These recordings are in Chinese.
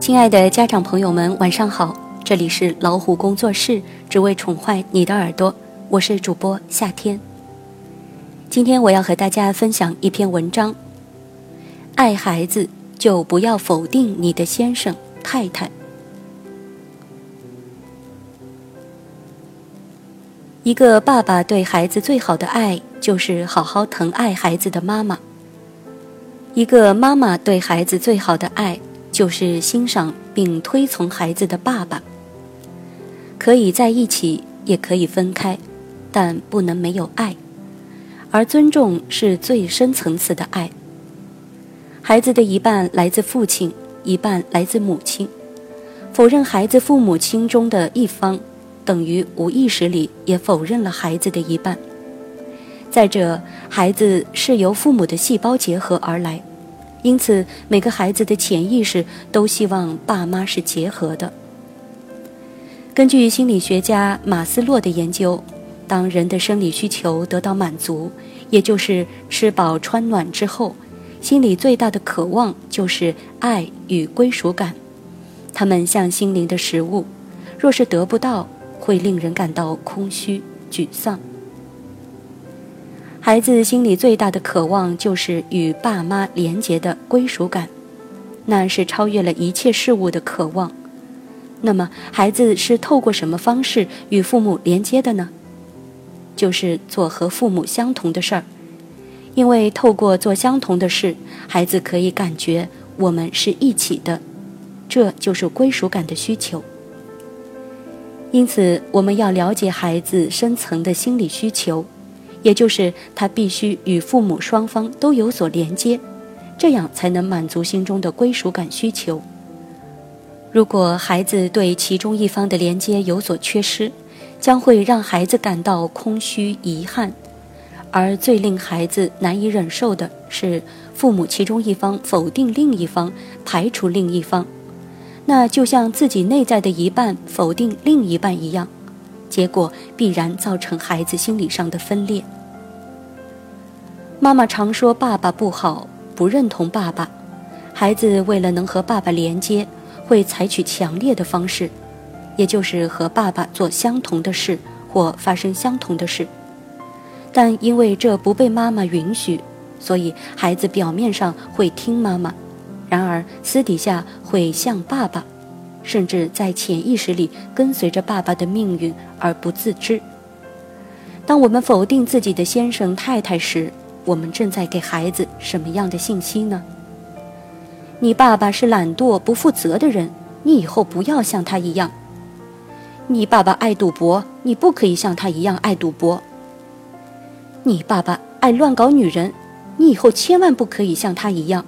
亲爱的家长朋友们，晚上好！这里是老虎工作室，只为宠坏你的耳朵，我是主播夏天。今天我要和大家分享一篇文章：爱孩子就不要否定你的先生太太。一个爸爸对孩子最好的爱，就是好好疼爱孩子的妈妈；一个妈妈对孩子最好的爱。就是欣赏并推崇孩子的爸爸，可以在一起，也可以分开，但不能没有爱。而尊重是最深层次的爱。孩子的一半来自父亲，一半来自母亲。否认孩子父母亲中的一方，等于无意识里也否认了孩子的一半。再者，孩子是由父母的细胞结合而来。因此，每个孩子的潜意识都希望爸妈是结合的。根据心理学家马斯洛的研究，当人的生理需求得到满足，也就是吃饱穿暖之后，心里最大的渴望就是爱与归属感。他们像心灵的食物，若是得不到，会令人感到空虚、沮丧。孩子心里最大的渴望就是与爸妈连结的归属感，那是超越了一切事物的渴望。那么，孩子是透过什么方式与父母连接的呢？就是做和父母相同的事儿，因为透过做相同的事，孩子可以感觉我们是一起的，这就是归属感的需求。因此，我们要了解孩子深层的心理需求。也就是他必须与父母双方都有所连接，这样才能满足心中的归属感需求。如果孩子对其中一方的连接有所缺失，将会让孩子感到空虚遗憾。而最令孩子难以忍受的是，父母其中一方否定另一方，排除另一方，那就像自己内在的一半否定另一半一样。结果必然造成孩子心理上的分裂。妈妈常说爸爸不好，不认同爸爸，孩子为了能和爸爸连接，会采取强烈的方式，也就是和爸爸做相同的事或发生相同的事。但因为这不被妈妈允许，所以孩子表面上会听妈妈，然而私底下会像爸爸。甚至在潜意识里跟随着爸爸的命运而不自知。当我们否定自己的先生太太时，我们正在给孩子什么样的信息呢？你爸爸是懒惰不负责的人，你以后不要像他一样。你爸爸爱赌博，你不可以像他一样爱赌博。你爸爸爱乱搞女人，你以后千万不可以像他一样。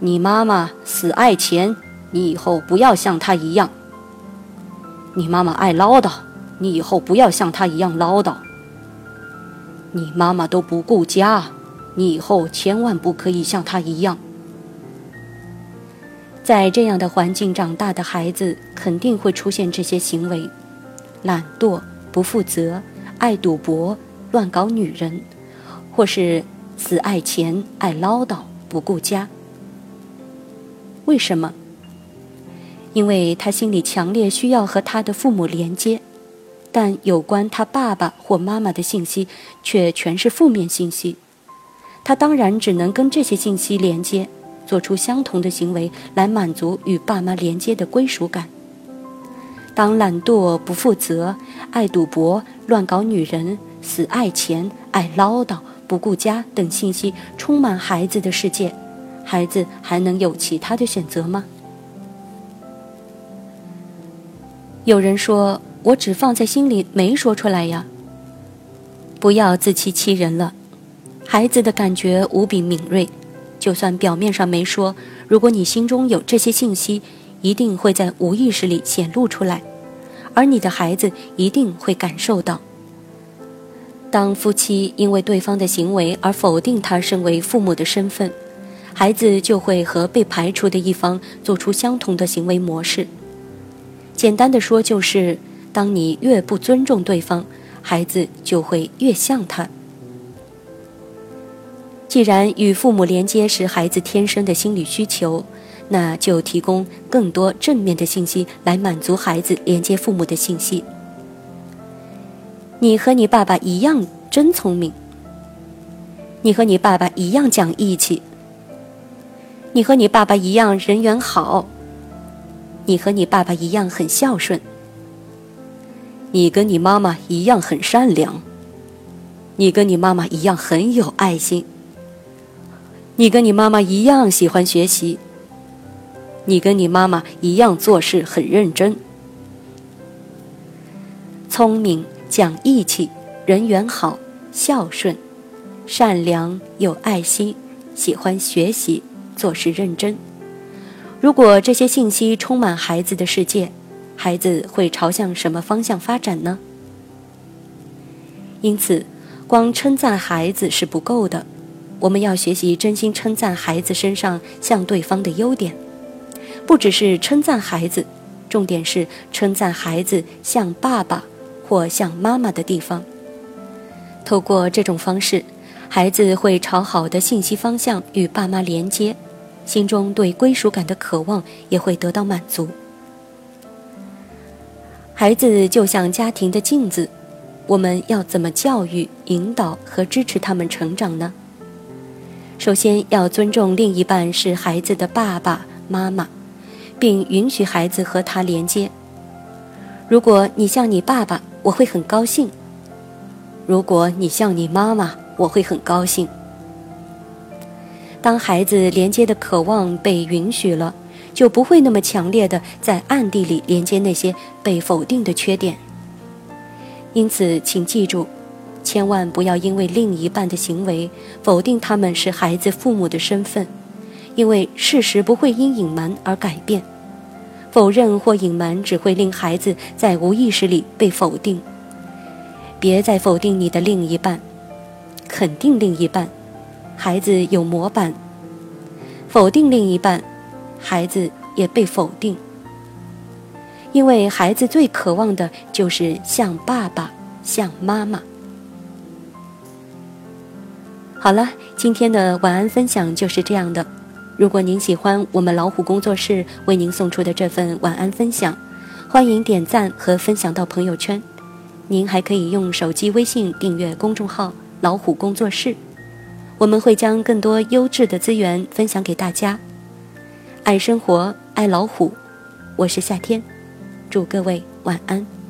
你妈妈死爱钱。你以后不要像他一样。你妈妈爱唠叨，你以后不要像他一样唠叨。你妈妈都不顾家，你以后千万不可以像他一样。在这样的环境长大的孩子，肯定会出现这些行为：懒惰、不负责、爱赌博、乱搞女人，或是死爱钱、爱唠叨、不顾家。为什么？因为他心里强烈需要和他的父母连接，但有关他爸爸或妈妈的信息却全是负面信息，他当然只能跟这些信息连接，做出相同的行为来满足与爸妈连接的归属感。当懒惰、不负责、爱赌博、乱搞女人、死爱钱、爱唠叨、不顾家等信息充满孩子的世界，孩子还能有其他的选择吗？有人说：“我只放在心里，没说出来呀。”不要自欺欺人了，孩子的感觉无比敏锐，就算表面上没说，如果你心中有这些信息，一定会在无意识里显露出来，而你的孩子一定会感受到。当夫妻因为对方的行为而否定他身为父母的身份，孩子就会和被排除的一方做出相同的行为模式。简单的说，就是当你越不尊重对方，孩子就会越像他。既然与父母连接是孩子天生的心理需求，那就提供更多正面的信息来满足孩子连接父母的信息。你和你爸爸一样真聪明。你和你爸爸一样讲义气。你和你爸爸一样人缘好。你和你爸爸一样很孝顺。你跟你妈妈一样很善良。你跟你妈妈一样很有爱心。你跟你妈妈一样喜欢学习。你跟你妈妈一样做事很认真。聪明。讲义气，人缘好，孝顺，善良，有爱心，喜欢学习，做事认真。如果这些信息充满孩子的世界，孩子会朝向什么方向发展呢？因此，光称赞孩子是不够的，我们要学习真心称赞孩子身上像对方的优点，不只是称赞孩子，重点是称赞孩子像爸爸。或像妈妈的地方。透过这种方式，孩子会朝好的信息方向与爸妈连接，心中对归属感的渴望也会得到满足。孩子就像家庭的镜子，我们要怎么教育、引导和支持他们成长呢？首先要尊重另一半是孩子的爸爸妈妈，并允许孩子和他连接。如果你像你爸爸，我会很高兴。如果你像你妈妈，我会很高兴。当孩子连接的渴望被允许了，就不会那么强烈的在暗地里连接那些被否定的缺点。因此，请记住，千万不要因为另一半的行为否定他们是孩子父母的身份，因为事实不会因隐瞒而改变。否认或隐瞒只会令孩子在无意识里被否定。别再否定你的另一半，肯定另一半，孩子有模板。否定另一半，孩子也被否定。因为孩子最渴望的就是像爸爸，像妈妈。好了，今天的晚安分享就是这样的。如果您喜欢我们老虎工作室为您送出的这份晚安分享，欢迎点赞和分享到朋友圈。您还可以用手机微信订阅公众号“老虎工作室”，我们会将更多优质的资源分享给大家。爱生活，爱老虎，我是夏天，祝各位晚安。